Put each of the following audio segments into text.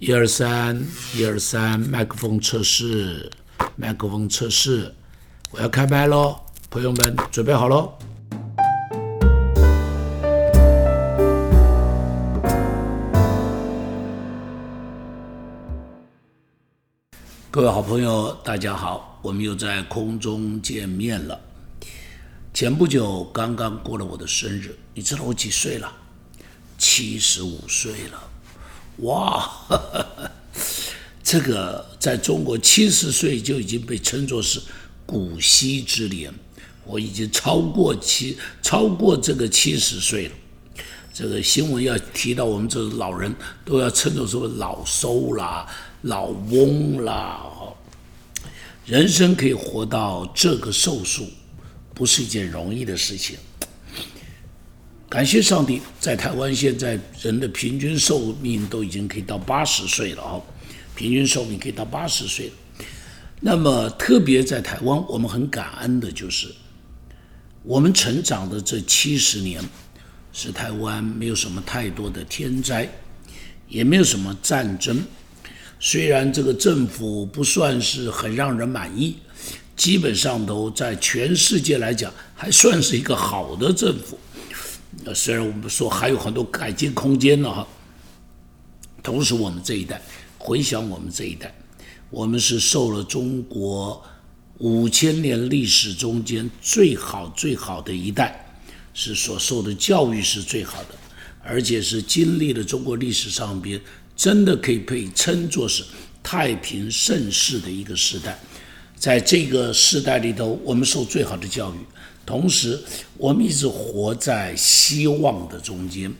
一二三，一二三，麦克风测试，麦克风测试，我要开麦喽，朋友们准备好喽。各位好朋友，大家好，我们又在空中见面了。前不久刚刚过了我的生日，你知道我几岁了？七十五岁了。哇，这个在中国七十岁就已经被称作是古稀之年，我已经超过七超过这个七十岁了。这个新闻要提到我们这老人，都要称作什么老寿啦、老翁啦。人生可以活到这个寿数，不是一件容易的事情。感谢上帝，在台湾现在人的平均寿命都已经可以到八十岁了啊，平均寿命可以到八十岁。那么特别在台湾，我们很感恩的就是，我们成长的这七十年，是台湾没有什么太多的天灾，也没有什么战争。虽然这个政府不算是很让人满意，基本上都在全世界来讲还算是一个好的政府。呃，虽然我们说还有很多改进空间呢哈，同时我们这一代回想我们这一代，我们是受了中国五千年历史中间最好最好的一代，是所受的教育是最好的，而且是经历了中国历史上边真的可以被称作是太平盛世的一个时代，在这个时代里头，我们受最好的教育。同时，我们一直活在希望的中间，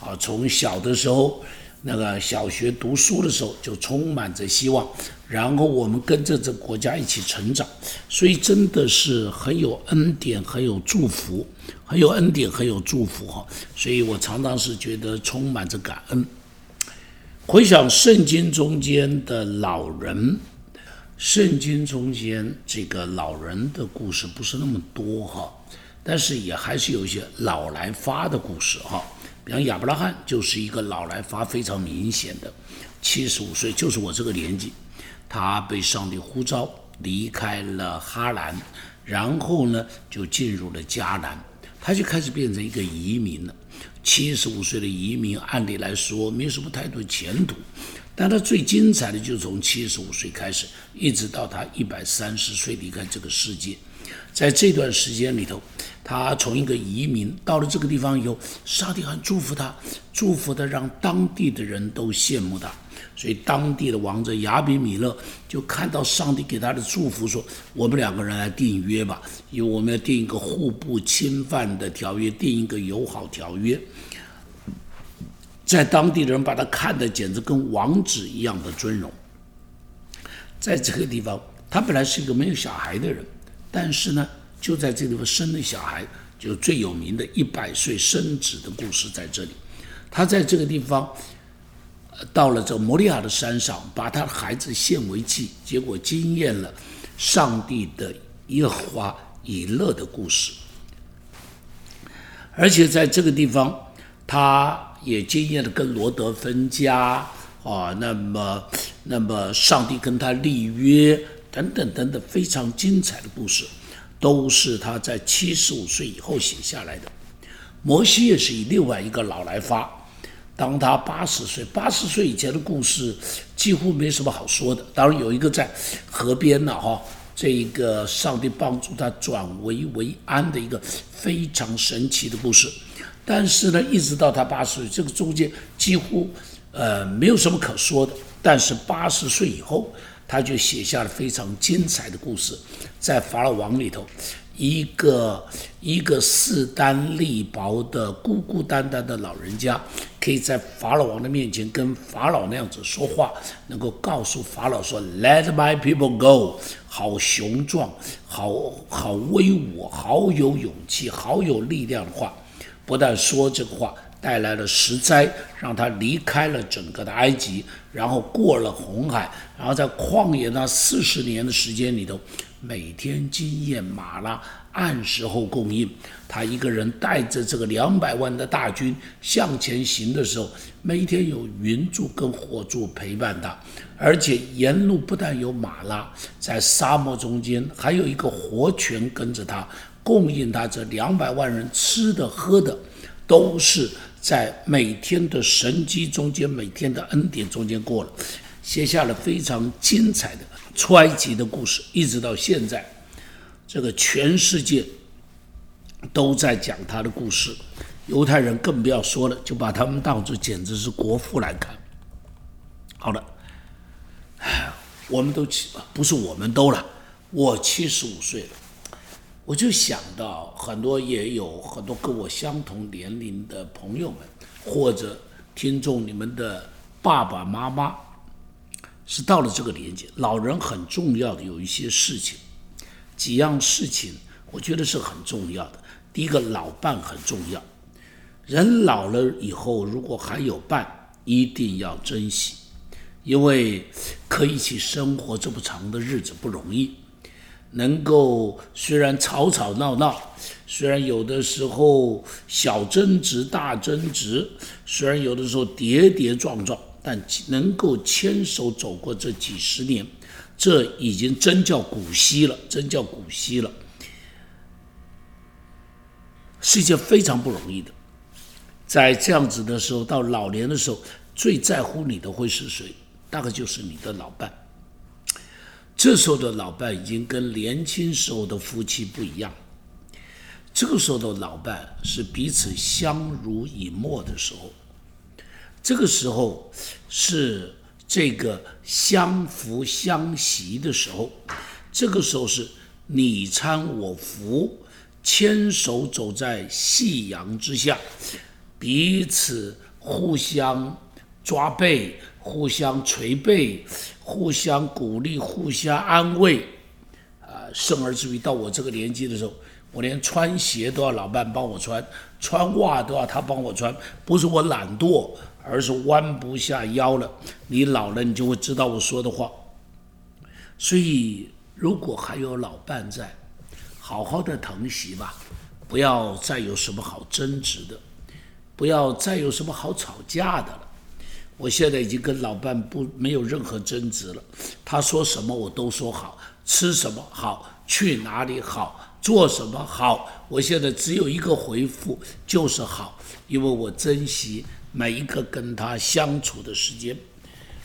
啊，从小的时候，那个小学读书的时候就充满着希望，然后我们跟着这国家一起成长，所以真的是很有恩典，很有祝福，很有恩典，很有祝福哈。所以我常常是觉得充满着感恩。回想圣经中间的老人。圣经中间这个老人的故事不是那么多哈，但是也还是有一些老来发的故事哈。比方亚伯拉罕就是一个老来发非常明显的，七十五岁就是我这个年纪，他被上帝呼召离开了哈兰，然后呢就进入了迦南，他就开始变成一个移民了。七十五岁的移民，按理来说没什么太多前途。但他最精彩的就从七十五岁开始，一直到他一百三十岁离开这个世界，在这段时间里头，他从一个移民到了这个地方以后，上帝很祝福他，祝福的让当地的人都羡慕他，所以当地的王者亚比米勒就看到上帝给他的祝福，说：“我们两个人来订约吧，因为我们要订一个互不侵犯的条约，订一个友好条约。”在当地的人把他看的简直跟王子一样的尊荣。在这个地方，他本来是一个没有小孩的人，但是呢，就在这个地方生了小孩，就最有名的一百岁生子的故事在这里。他在这个地方，到了这摩利亚的山上，把他的孩子献为祭，结果惊艳了上帝的耶和华以勒的故事。而且在这个地方，他。也经验了跟罗德分家啊，那么，那么上帝跟他立约等等等等非常精彩的故事，都是他在七十五岁以后写下来的。摩西也是以另外一个老来发，当他八十岁，八十岁以前的故事几乎没什么好说的。当然有一个在河边呢，哈，这一个上帝帮助他转危为安的一个非常神奇的故事。但是呢，一直到他八十岁，这个中间几乎，呃，没有什么可说的。但是八十岁以后，他就写下了非常精彩的故事。在法老王里头，一个一个势单力薄的孤孤单单的老人家，可以在法老王的面前跟法老那样子说话，能够告诉法老说 “Let my people go”，好雄壮，好好威武，好有勇气，好有力量的话。不但说这个话，带来了十灾，让他离开了整个的埃及，然后过了红海，然后在旷野那四十年的时间里头，每天经验马拉按时候供应。他一个人带着这个两百万的大军向前行的时候，每天有云柱跟火柱陪伴他，而且沿路不但有马拉，在沙漠中间还有一个活泉跟着他，供应他这两百万人吃的喝的，都是在每天的神机中间，每天的恩典中间过了，写下了非常精彩的出埃及的故事，一直到现在，这个全世界。都在讲他的故事，犹太人更不要说了，就把他们当作简直是国父来看。好了，我们都七，不是我们都了，我七十五岁了，我就想到很多也有很多跟我相同年龄的朋友们，或者听众，你们的爸爸妈妈是到了这个年纪，老人很重要的有一些事情，几样事情，我觉得是很重要的。第一个老伴很重要，人老了以后，如果还有伴，一定要珍惜，因为可以一起生活这么长的日子不容易。能够虽然吵吵闹闹，虽然有的时候小争执大争执，虽然有的时候跌跌撞撞，但能够牵手走过这几十年，这已经真叫古稀了，真叫古稀了。是一件非常不容易的，在这样子的时候，到老年的时候，最在乎你的会是谁？大概就是你的老伴。这时候的老伴已经跟年轻时候的夫妻不一样，这个时候的老伴是彼此相濡以沫的时候，这个时候是这个相扶相惜的时候，这个时候是你搀我扶。牵手走在夕阳之下，彼此互相抓背、互相捶背、互相鼓励、互相安慰，啊，甚而至于到我这个年纪的时候，我连穿鞋都要老伴帮我穿，穿袜都要他帮我穿，不是我懒惰，而是弯不下腰了。你老了，你就会知道我说的话。所以，如果还有老伴在。好好的疼惜吧，不要再有什么好争执的，不要再有什么好吵架的了。我现在已经跟老伴不没有任何争执了，他说什么我都说好，吃什么好，去哪里好，做什么好，我现在只有一个回复，就是好，因为我珍惜每一个跟他相处的时间。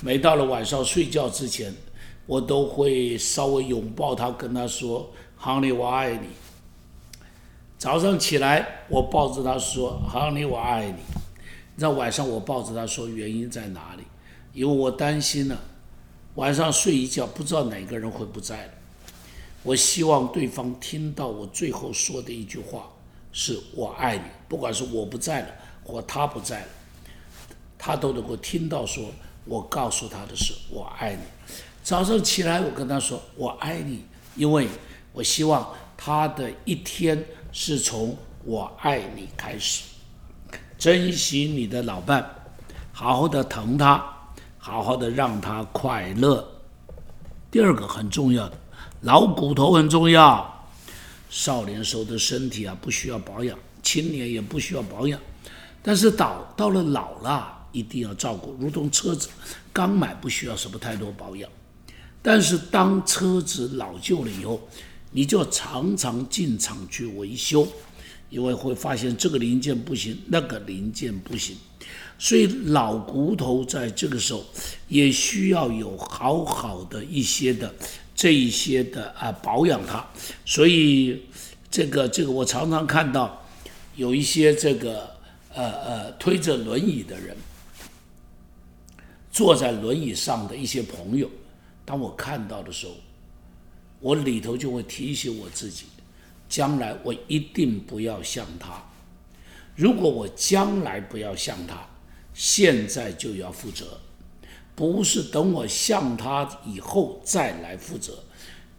每到了晚上睡觉之前，我都会稍微拥抱他，跟他说。Honey，我爱你。早上起来，我抱着他说：“Honey，我爱你。”你知道晚上我抱着他说原因在哪里？因为我担心呢，晚上睡一觉不知道哪个人会不在了。我希望对方听到我最后说的一句话是我爱你，不管是我不在了或他不在了，他都能够听到说我告诉他的是我爱你。早上起来我跟他说我爱你，因为。我希望他的一天是从我爱你开始，珍惜你的老伴，好好的疼他，好好的让他快乐。第二个很重要的，老骨头很重要。少年时候的身体啊，不需要保养；青年也不需要保养，但是到到了老了，一定要照顾。如同车子刚买不需要什么太多保养，但是当车子老旧了以后，你就常常进厂去维修，因为会发现这个零件不行，那个零件不行，所以老骨头在这个时候也需要有好好的一些的这一些的啊保养它。所以这个这个我常常看到有一些这个呃呃推着轮椅的人，坐在轮椅上的一些朋友，当我看到的时候。我里头就会提醒我自己，将来我一定不要像他。如果我将来不要像他，现在就要负责，不是等我像他以后再来负责。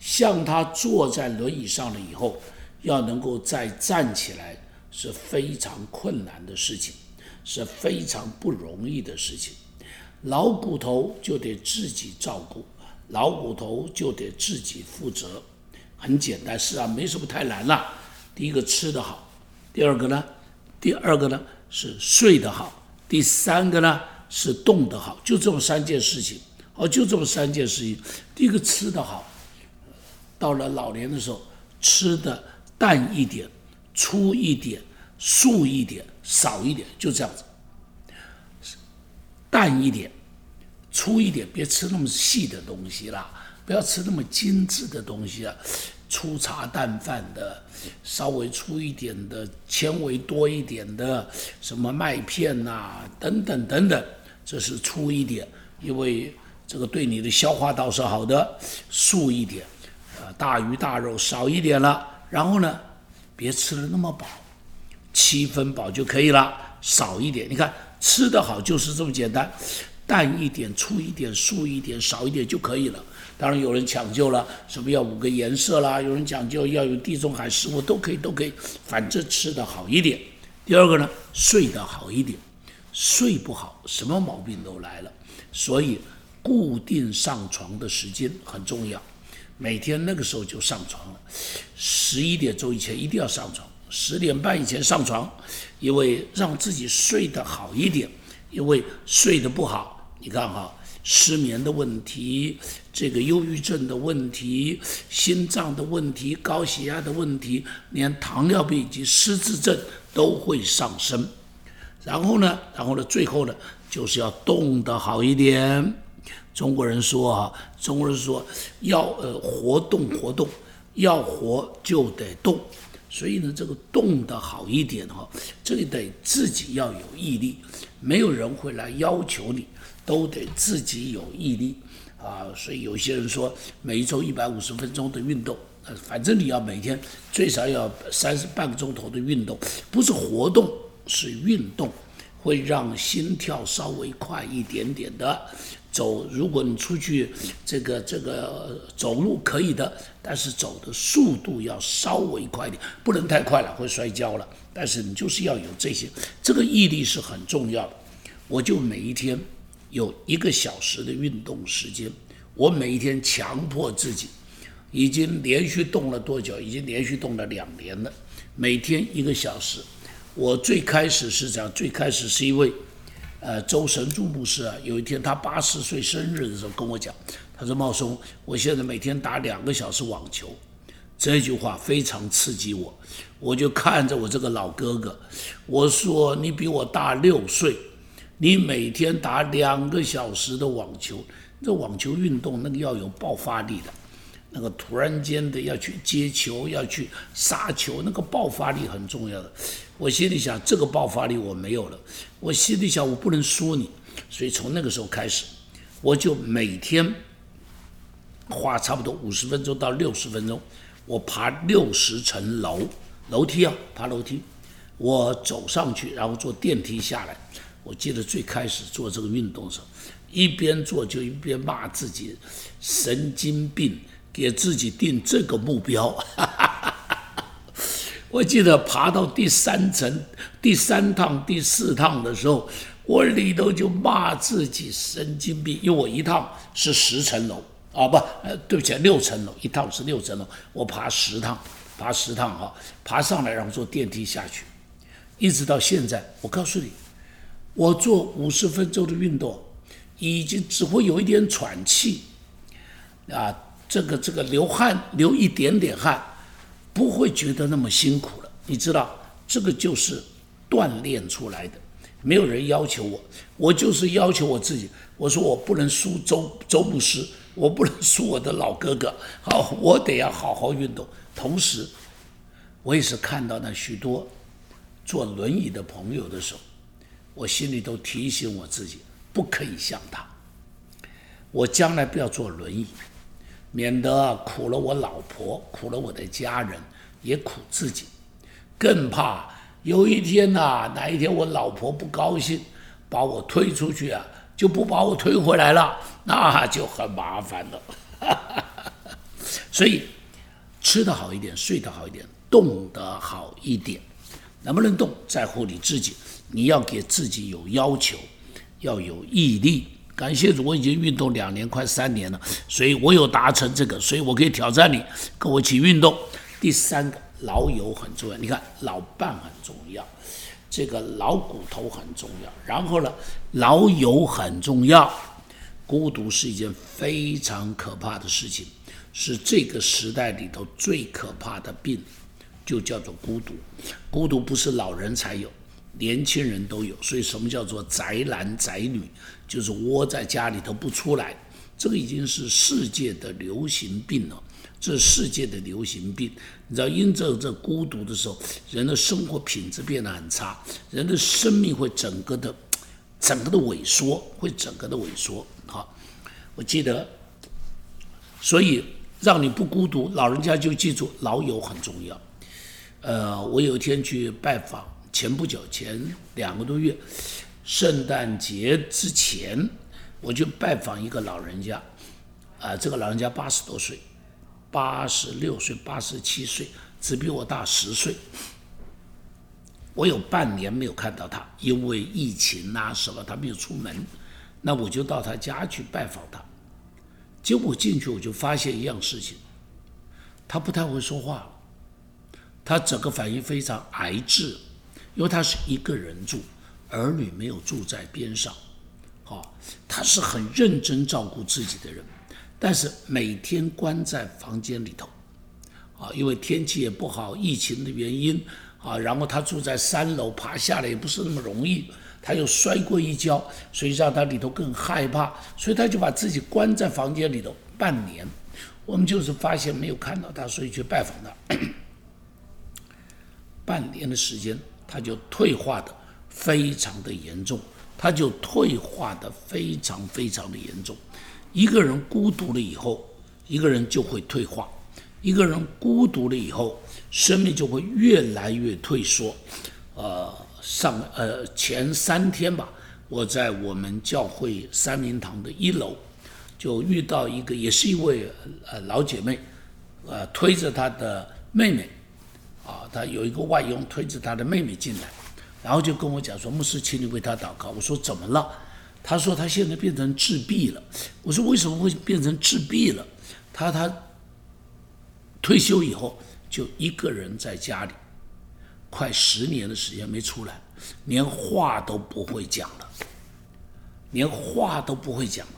像他坐在轮椅上了以后，要能够再站起来是非常困难的事情。是非常不容易的事情。老骨头就得自己照顾，老骨头就得自己负责。很简单，是啊，没什么太难了。第一个吃得好，第二个呢，第二个呢是睡得好，第三个呢是动得好，就这么三件事情。哦，就这么三件事情。第一个吃得好，到了老年的时候，吃的淡一点，粗一点，素一点，少一点，就这样子。淡一点，粗一点，别吃那么细的东西啦，不要吃那么精致的东西啊，粗茶淡饭的，稍微粗一点的，纤维多一点的，什么麦片呐，等等等等，这是粗一点，因为这个对你的消化道是好的。素一点，呃，大鱼大肉少一点了，然后呢，别吃的那么饱，七分饱就可以了，少一点，你看。吃得好就是这么简单，淡一点、粗一点、素一点、少一点就可以了。当然有人讲究了，什么要五个颜色啦，有人讲究要有地中海食物，都可以，都可以，反正吃的好一点。第二个呢，睡得好一点，睡不好什么毛病都来了。所以固定上床的时间很重要，每天那个时候就上床了，十一点钟以前一定要上床。十点半以前上床，因为让自己睡得好一点。因为睡得不好，你看哈，失眠的问题，这个忧郁症的问题，心脏的问题，高血压的问题，连糖尿病以及失智症都会上升。然后呢，然后呢，最后呢，就是要动得好一点。中国人说啊，中国人说要呃活动活动，要活就得动。所以呢，这个动得好一点哈，这个得自己要有毅力，没有人会来要求你，都得自己有毅力啊。所以有些人说，每一周一百五十分钟的运动，呃，反正你要每天最少要三十半个钟头的运动，不是活动，是运动，会让心跳稍微快一点点的。走，如果你出去这个这个走路可以的，但是走的速度要稍微快一点，不能太快了会摔跤了。但是你就是要有这些，这个毅力是很重要的。我就每一天有一个小时的运动时间，我每一天强迫自己，已经连续动了多久？已经连续动了两年了，每天一个小时。我最开始是这样，最开始是因为。呃，周神柱牧师啊，有一天他八十岁生日的时候跟我讲，他说：“茂松，我现在每天打两个小时网球。”这句话非常刺激我，我就看着我这个老哥哥，我说：“你比我大六岁，你每天打两个小时的网球，这网球运动那个要有爆发力的。”那个突然间的要去接球，要去杀球，那个爆发力很重要的。我心里想，这个爆发力我没有了。我心里想，我不能输你，所以从那个时候开始，我就每天花差不多五十分钟到六十分钟，我爬六十层楼楼梯啊，爬楼梯，我走上去，然后坐电梯下来。我记得最开始做这个运动的时候，一边做就一边骂自己神经病。给自己定这个目标，我记得爬到第三层、第三趟、第四趟的时候，我里头就骂自己神经病，因为我一趟是十层楼啊，不，呃，对不起，六层楼，一趟是六层楼，我爬十趟，爬十趟哈，爬上来然后坐电梯下去，一直到现在，我告诉你，我做五十分钟的运动，已经只会有一点喘气，啊。这个这个流汗流一点点汗，不会觉得那么辛苦了。你知道，这个就是锻炼出来的。没有人要求我，我就是要求我自己。我说我不能输周周牧师，我不能输我的老哥哥。好，我得要好好运动。同时，我也是看到那许多坐轮椅的朋友的时候，我心里都提醒我自己，不可以像他。我将来不要坐轮椅。免得苦了我老婆，苦了我的家人，也苦自己，更怕有一天呐，哪一天我老婆不高兴，把我推出去啊，就不把我推回来了，那就很麻烦了。所以吃得好一点，睡得好一点，动得好一点，能不能动在乎你自己。你要给自己有要求，要有毅力。感谢主，我已经运动两年，快三年了，所以我有达成这个，所以我可以挑战你，跟我一起运动。第三个，老友很重要。你看，老伴很重要，这个老骨头很重要。然后呢，老友很重要。孤独是一件非常可怕的事情，是这个时代里头最可怕的病，就叫做孤独。孤独不是老人才有。年轻人都有，所以什么叫做宅男宅女？就是窝在家里头不出来，这个已经是世界的流行病了。这是世界的流行病，你知道，因着这孤独的时候，人的生活品质变得很差，人的生命会整个的、整个的萎缩，会整个的萎缩。好，我记得，所以让你不孤独，老人家就记住老友很重要。呃，我有一天去拜访。前不久，前两个多月，圣诞节之前，我就拜访一个老人家，啊，这个老人家八十多岁，八十六岁、八十七岁，只比我大十岁。我有半年没有看到他，因为疫情啊什么，他没有出门，那我就到他家去拜访他。结果进去我就发现一样事情，他不太会说话，他整个反应非常癌质。因为他是一个人住，儿女没有住在边上，好，他是很认真照顾自己的人，但是每天关在房间里头，啊，因为天气也不好，疫情的原因，啊，然后他住在三楼，爬下来也不是那么容易，他又摔过一跤，所以让他里头更害怕，所以他就把自己关在房间里头半年。我们就是发现没有看到他，所以去拜访他，半年的时间。他就退化的非常的严重，他就退化的非常非常的严重。一个人孤独了以后，一个人就会退化；一个人孤独了以后，生命就会越来越退缩。呃，上呃前三天吧，我在我们教会三明堂的一楼，就遇到一个也是一位呃老姐妹，呃推着她的妹妹。啊，他有一个外佣推着他的妹妹进来，然后就跟我讲说：“牧师，请你为他祷告。”我说：“怎么了？”他说：“他现在变成自闭了。”我说：“为什么会变成自闭了？”他他退休以后就一个人在家里，快十年的时间没出来，连话都不会讲了，连话都不会讲了。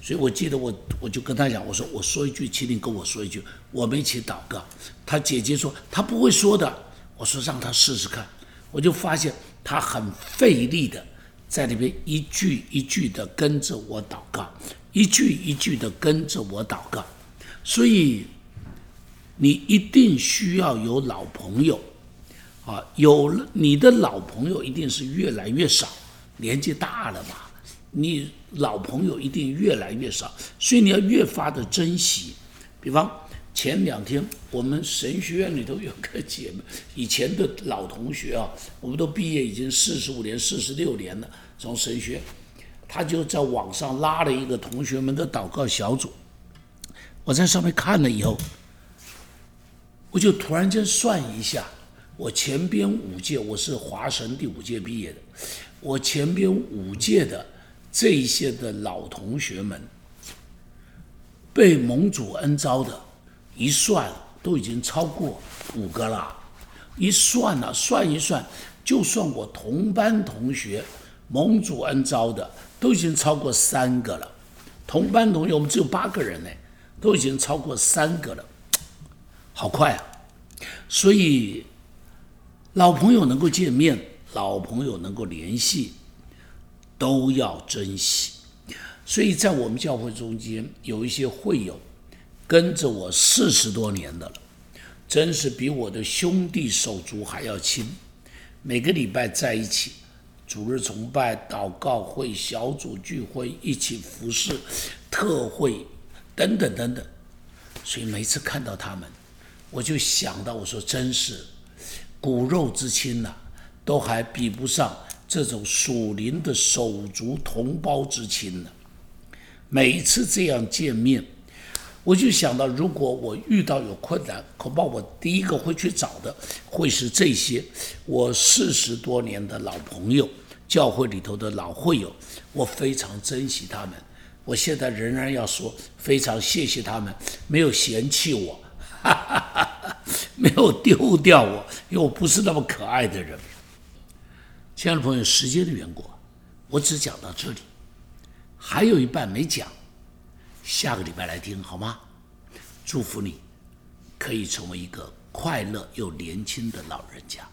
所以我记得我我就跟他讲，我说我说一句，请你跟我说一句，我们一起祷告。他姐姐说他不会说的，我说让他试试看。我就发现他很费力的在那边一句一句的跟着我祷告，一句一句的跟着我祷告。所以你一定需要有老朋友啊，有了你的老朋友一定是越来越少，年纪大了嘛。你老朋友一定越来越少，所以你要越发的珍惜。比方前两天我们神学院里头有个姐妹，以前的老同学啊，我们都毕业已经四十五年、四十六年了，从神学，他就在网上拉了一个同学们的祷告小组。我在上面看了以后，我就突然间算一下，我前边五届我是华神第五届毕业的，我前边五届的。这一些的老同学们被蒙主恩招的，一算都已经超过五个了。一算呢，算一算，就算我同班同学蒙主恩招的，都已经超过三个了。同班同学我们只有八个人呢，都已经超过三个了，好快啊！所以老朋友能够见面，老朋友能够联系。都要珍惜，所以在我们教会中间有一些会友跟着我四十多年的了，真是比我的兄弟手足还要亲。每个礼拜在一起，主日崇拜、祷告会、小组聚会，一起服侍、特会等等等等。所以每次看到他们，我就想到，我说真是骨肉之亲呐，都还比不上。这种属灵的手足同胞之亲呢，每一次这样见面，我就想到，如果我遇到有困难，恐怕我第一个会去找的会是这些我四十多年的老朋友，教会里头的老会友，我非常珍惜他们。我现在仍然要说，非常谢谢他们，没有嫌弃我，哈哈哈哈没有丢掉我，因为我不是那么可爱的人。亲爱的朋友，时间的缘故，我只讲到这里，还有一半没讲，下个礼拜来听好吗？祝福你，可以成为一个快乐又年轻的老人家。